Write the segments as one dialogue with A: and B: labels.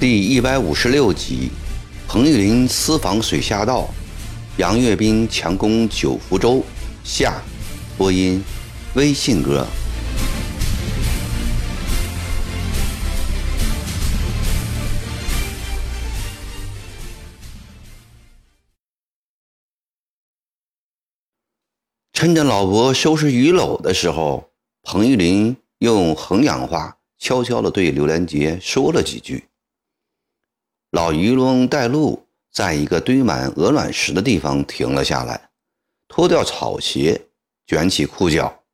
A: 第一百五十六集，彭玉麟私访水下道，杨岳斌强攻九福州。下，播音，微信歌。趁着老伯收拾鱼篓的时候，彭玉麟用衡阳话悄悄地对刘连杰说了几句。老渔翁带路，在一个堆满鹅卵石的地方停了下来，脱掉草鞋，卷起裤脚。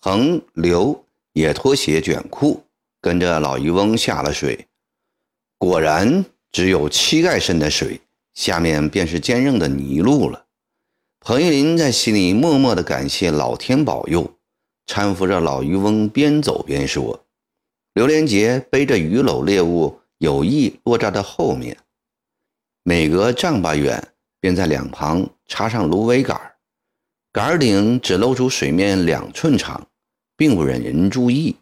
A: 彭刘也脱鞋卷裤，跟着老渔翁下了水。果然，只有膝盖深的水，下面便是坚韧的泥路了。彭玉林在心里默默地感谢老天保佑，搀扶着老渔翁边走边说：“刘连杰背着鱼篓猎物。”有意落在他后面，每隔丈八远，便在两旁插上芦苇杆，杆顶只露出水面两寸长，并不引人注意。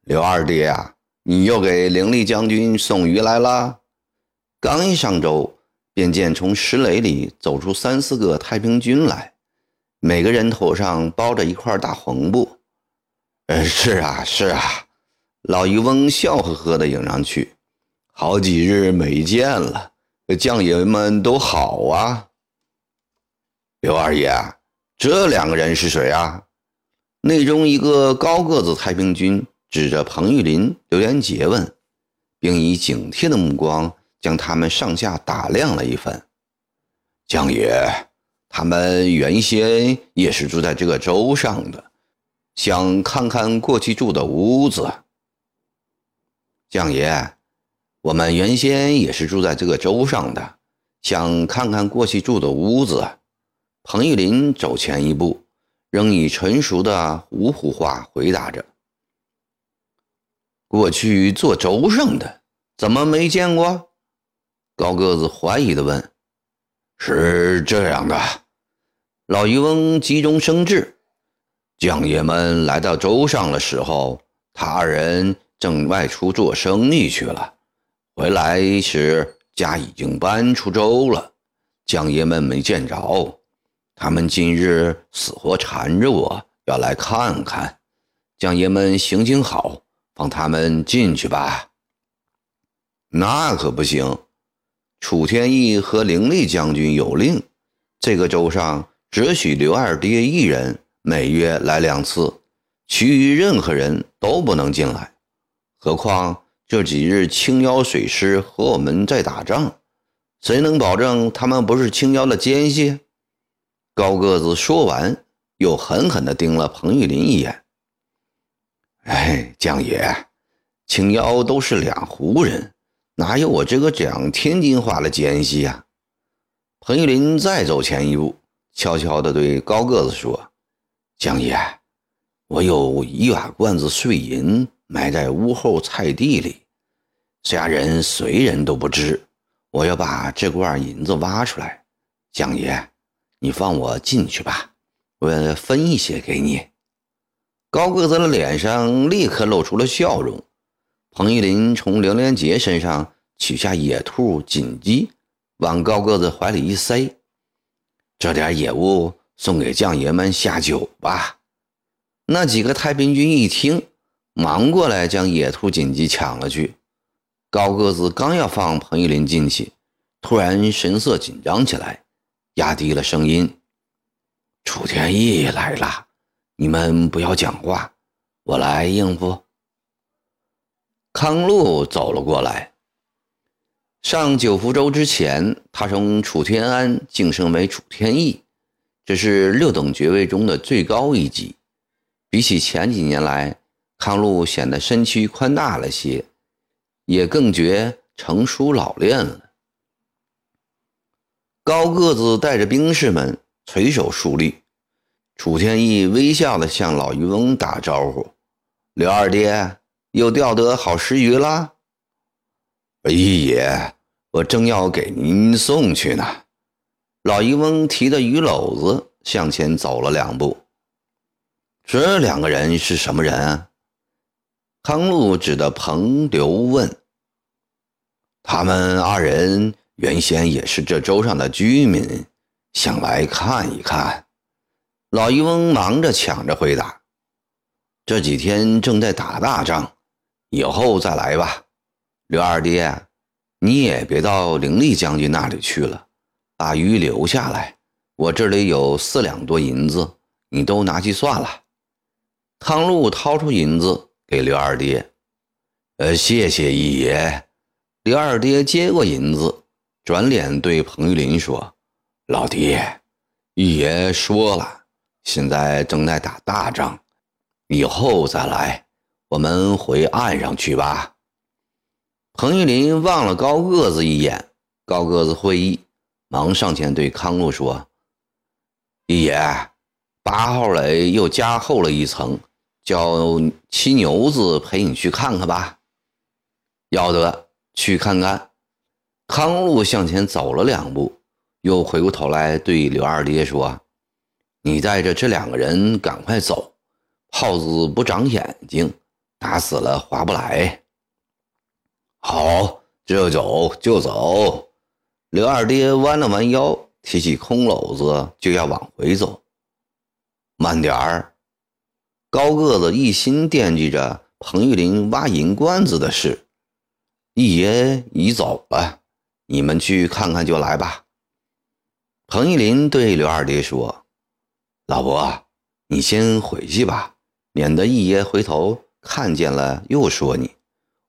A: 刘二爹啊，你又给凌厉将军送鱼来了？刚一上舟，便见从石垒里走出三四个太平军来，每个人头上包着一块大红布。呃，是啊，是啊。老渔翁笑呵呵地迎上去，好几日没见了，将爷们都好啊。刘二爷，这两个人是谁啊？内中一个高个子太平军指着彭玉麟、刘连杰问，并以警惕的目光将他们上下打量了一番。江爷，他们原先也是住在这个州上的，想看看过去住的屋子。江爷，我们原先也是住在这个州上的，想看看过去住的屋子。彭玉林走前一步，仍以纯熟的芜湖话回答着：“过去做州上的，怎么没见过？”高个子怀疑地问：“是这样的。”老渔翁急中生智：“将爷们来到舟上的时候，他二人。”正外出做生意去了，回来时家已经搬出舟了，将爷们没见着。他们今日死活缠着我要来看看，将爷们行行好，放他们进去吧。那可不行，楚天意和凌厉将军有令，这个州上只许刘二爹一人每月来两次，其余任何人都不能进来。何况这几日青妖水师和我们在打仗，谁能保证他们不是青妖的奸细？高个子说完，又狠狠地盯了彭玉麟一眼。哎，将爷，青妖都是两湖人，哪有我这个讲天津话的奸细呀？彭玉林再走前一步，悄悄地对高个子说：“江爷，我有一瓦罐子碎银。”埋在屋后菜地里，家人谁人都不知。我要把这罐银子挖出来，蒋爷，你放我进去吧，我分一些给你。高个子的脸上立刻露出了笑容。彭玉林从刘连杰身上取下野兔锦鸡，往高个子怀里一塞，这点野物送给将爷们下酒吧。那几个太平军一听。忙过来将野兔锦鸡抢了去。高个子刚要放彭玉林进去，突然神色紧张起来，压低了声音：“楚天意来了，你们不要讲话，我来应付。”康禄走了过来。上九福州之前，他从楚天安晋升为楚天意，这是六等爵位中的最高一级。比起前几年来，康禄显得身躯宽大了些，也更觉成熟老练了。高个子带着兵士们垂手竖立，楚天意微笑地向老渔翁打招呼：“刘二爹又钓得好食鱼了。”“
B: 一爷，我正要给您送去呢。”
A: 老渔翁提着鱼篓子向前走了两步。这两个人是什么人啊？康禄指着彭刘问：“他们二人原先也是这州上的居民，想来看一看。”老渔翁忙着抢着回答：“这几天正在打大仗，以后再来吧。”刘二爹，你也别到凌厉将军那里去了，把鱼留下来。我这里有四两多银子，你都拿去算了。汤禄掏出银子给刘二爹，呃，谢谢一爷。刘二爹接过银子，转脸对彭玉林说：“老爹，一爷说了，现在正在打大仗，以后再来，我们回岸上去吧。”彭玉林望了高个子一眼，高个子会意，忙上前对康禄说：“一爷，八号垒又加厚了一层，叫七牛子陪你去看看吧。”要得，去看看。康禄向前走了两步，又回过头来对刘二爹说：“你带着这两个人赶快走，耗子不长眼睛，打死了划不来。”好，就走就走。刘二爹弯了弯腰，提起空篓子就要往回走。慢点儿，高个子一心惦记着彭玉林挖银罐子的事。一爷已走了，你们去看看就来吧。彭玉林对刘二爹说：“老伯，你先回去吧，免得一爷回头看见了又说你。”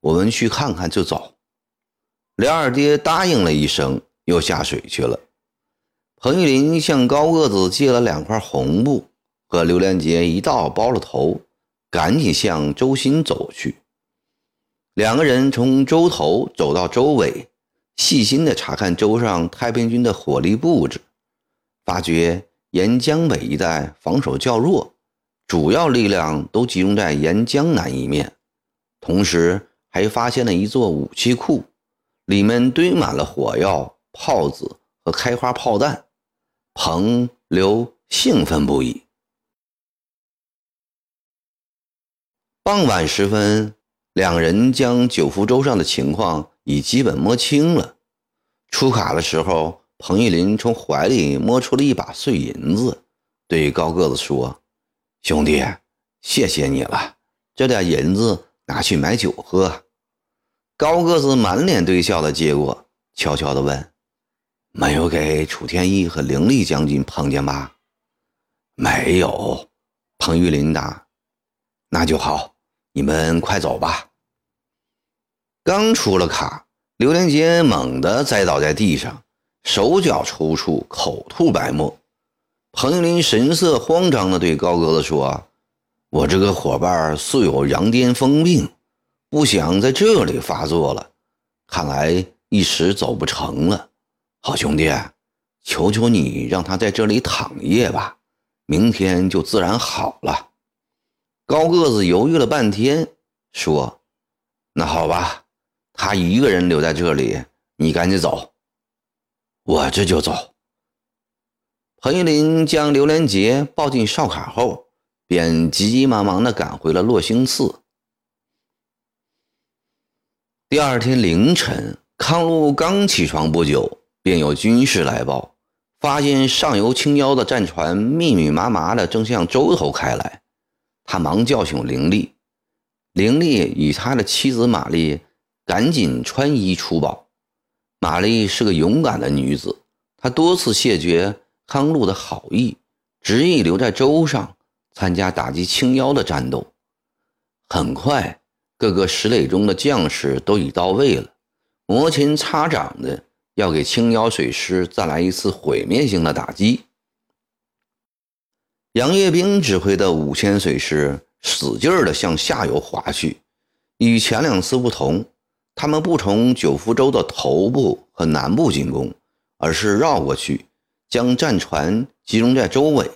A: 我们去看看就走。刘二爹答应了一声，又下水去了。彭玉林向高个子借了两块红布，和刘连杰一道包了头，赶紧向周新走去。两个人从周头走到周尾，细心地查看周上太平军的火力布置，发觉沿江北一带防守较弱，主要力量都集中在沿江南一面，同时。还发现了一座武器库，里面堆满了火药、炮子和开花炮弹。彭刘兴奋不已。傍晚时分，两人将九福州上的情况已基本摸清了。出卡的时候，彭玉林从怀里摸出了一把碎银子，对高个子说：“兄弟，谢谢你了，这点银子。”拿去买酒喝。高个子满脸堆笑的接过，悄悄的问：“没有给楚天一和凌厉将军碰见吧？”“没有。”彭玉林答。“那就好，你们快走吧。”刚出了卡，刘连杰猛地栽倒在地上，手脚抽搐，口吐白沫。彭林神色慌张的对高个子说。我这个伙伴素有羊癫疯病，不想在这里发作了，看来一时走不成了。好兄弟，求求你让他在这里躺一夜吧，明天就自然好了。高个子犹豫了半天，说：“那好吧，他一个人留在这里，你赶紧走，我这就走。”彭玉林将刘连杰抱进哨卡后。便急急忙忙地赶回了洛星寺。第二天凌晨，康禄刚起床不久，便有军士来报，发现上游青腰的战船密密麻麻的正向洲头开来。他忙叫醒凌厉，凌厉与他的妻子玛丽赶紧穿衣出堡。玛丽是个勇敢的女子，她多次谢绝康禄的好意，执意留在州上。参加打击青妖的战斗，很快，各个石垒中的将士都已到位了，摩拳擦掌的要给青妖水师再来一次毁灭性的打击。杨业兵指挥的五千水师使劲儿的向下游划去，与前两次不同，他们不从九福州的头部和南部进攻，而是绕过去，将战船集中在周围。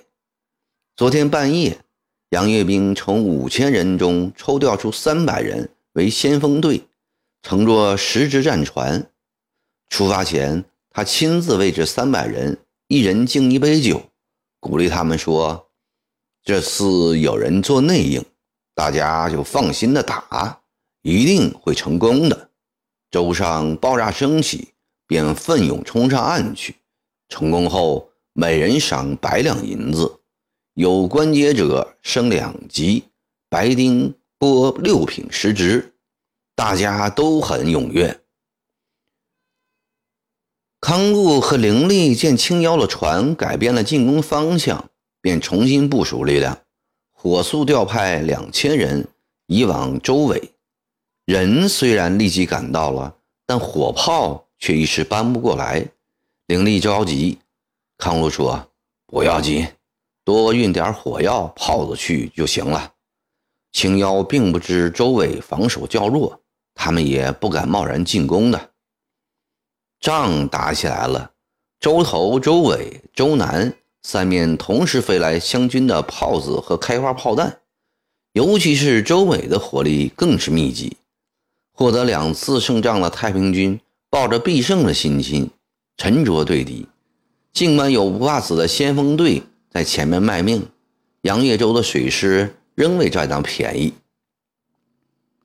A: 昨天半夜，杨业兵从五千人中抽调出三百人为先锋队，乘坐十只战船。出发前，他亲自为这三百人一人敬一杯酒，鼓励他们说：“这次有人做内应，大家就放心的打，一定会成功的。”舟上爆炸声起，便奋勇冲上岸去。成功后，每人赏百两银子，有关节者升两级，白丁拨六品失职。大家都很踊跃。康禄和凌力见青妖的船改变了进攻方向，便重新部署力量，火速调派两千人移往周围。人虽然立即赶到了，但火炮却一时搬不过来。凌力着急，康禄说：“不要紧，多运点火药、炮子去就行了。”青妖并不知周围防守较弱，他们也不敢贸然进攻的。仗打起来了，周头、周尾、周南三面同时飞来湘军的炮子和开花炮弹，尤其是周尾的火力更是密集。获得两次胜仗的太平军抱着必胜的信心，沉着对敌。尽管有不怕死的先锋队在前面卖命，杨业洲的水师仍未占到便宜。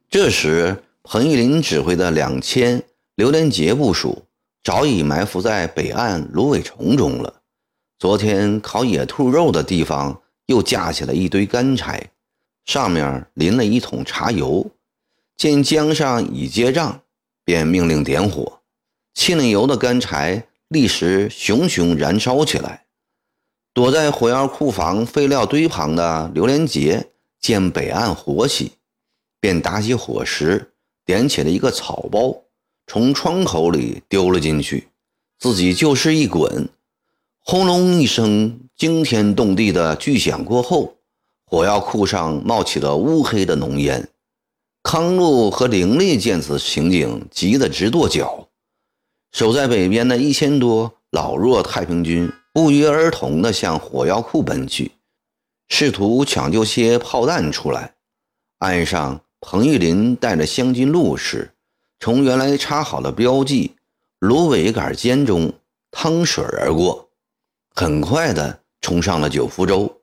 A: 这时，彭玉麟指挥的两千榴莲节部署。早已埋伏在北岸芦苇丛中了。昨天烤野兔肉的地方又架起了一堆干柴，上面淋了一桶茶油。见江上已结账，便命令点火。沁了油的干柴立时熊熊燃烧起来。躲在火药库房废料堆旁的刘连杰见北岸火起，便打起火石，点起了一个草包。从窗口里丢了进去，自己就是一滚，轰隆一声惊天动地的巨响过后，火药库上冒起了乌黑的浓烟。康禄和凌厉见此情景，急得直跺脚。守在北边的一千多老弱太平军不约而同地向火药库奔去，试图抢救些炮弹出来。岸上，彭玉麟带着湘军陆士。从原来插好的标记芦苇杆尖中趟水而过，很快的冲上了九福洲。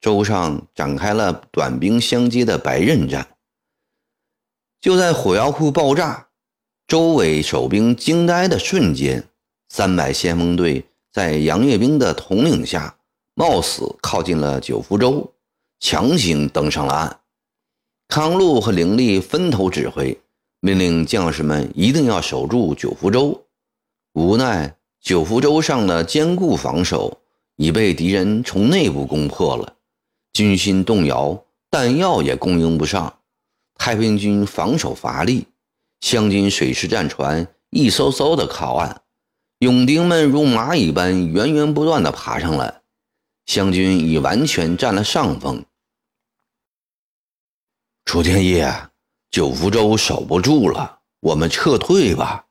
A: 洲上展开了短兵相接的白刃战。就在火药库爆炸，周围守兵惊呆的瞬间，三百先锋队在杨业兵的统领下，冒死靠近了九福洲，强行登上了岸。康禄和凌厉分头指挥。命令将士们一定要守住九福洲。无奈九福洲上的坚固防守已被敌人从内部攻破了，军心动摇，弹药也供应不上。太平军防守乏力，湘军水师战船一艘艘的靠岸，勇丁们如蚂蚁般源源不断的爬上来，湘军已完全占了上风。楚天业。九福州守不住了，我们撤退吧。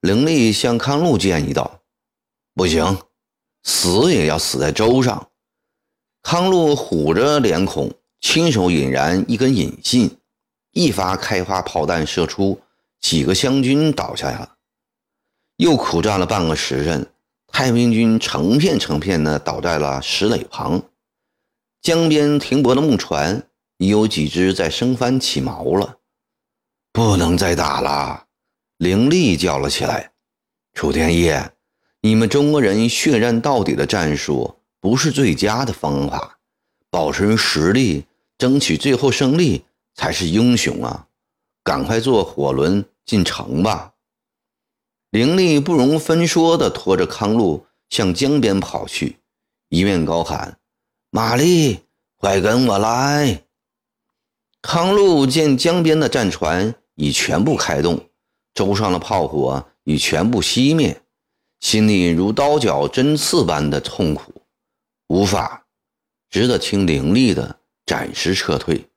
A: 凌厉向康禄建议道：“不行，死也要死在州上。”康禄虎着脸孔，亲手引燃一根引信，一发开花炮弹射出，几个湘军倒下了。又苦战了半个时辰，太平军成片成片的倒在了石垒旁。江边停泊的木船已有几只在生帆起锚了。不能再打了，凌厉叫了起来：“楚天业，你们中国人血战到底的战术不是最佳的方法，保存实力，争取最后胜利才是英雄啊！赶快坐火轮进城吧！”凌力不容分说地拖着康禄向江边跑去，一面高喊：“玛丽，快跟我来！”康禄见江边的战船。已全部开动，舟上的炮火已全部熄灭，心里如刀绞针刺般的痛苦，无法，只得听凌力的暂时撤退。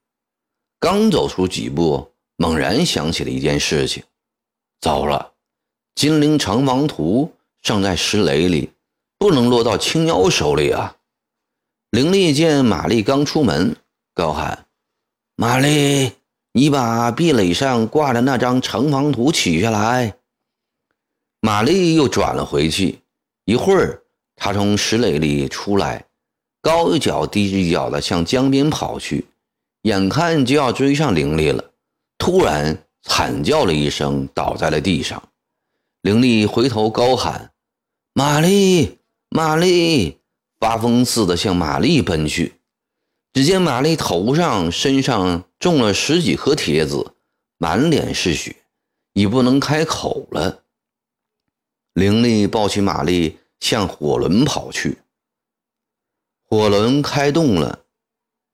A: 刚走出几步，猛然想起了一件事情：糟了，金陵城王图尚在石垒里，不能落到青妖手里啊！灵力见玛丽刚出门，高喊：“玛丽！”你把壁垒上挂的那张城防图取下来。玛丽又转了回去，一会儿她从石垒里出来，高一脚低一脚的向江边跑去，眼看就要追上灵力了，突然惨叫了一声，倒在了地上。灵力回头高喊：“玛丽，玛丽！”发疯似的向玛丽奔去。只见玛丽头上、身上中了十几颗铁子，满脸是血，已不能开口了。灵力抱起玛丽。向火轮跑去，火轮开动了。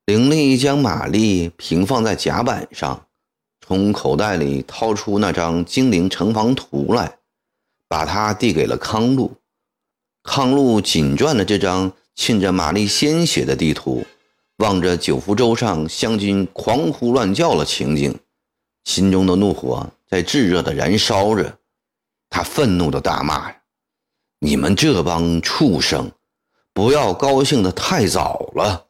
A: 灵力将玛丽平放在甲板上，从口袋里掏出那张精灵城防图来，把它递给了康禄。康禄紧攥着这张浸着玛丽鲜血的地图，望着九福州上湘军狂呼乱叫的情景，心中的怒火在炙热的燃烧着。他愤怒的大骂。你们这帮畜生，不要高兴的太早了。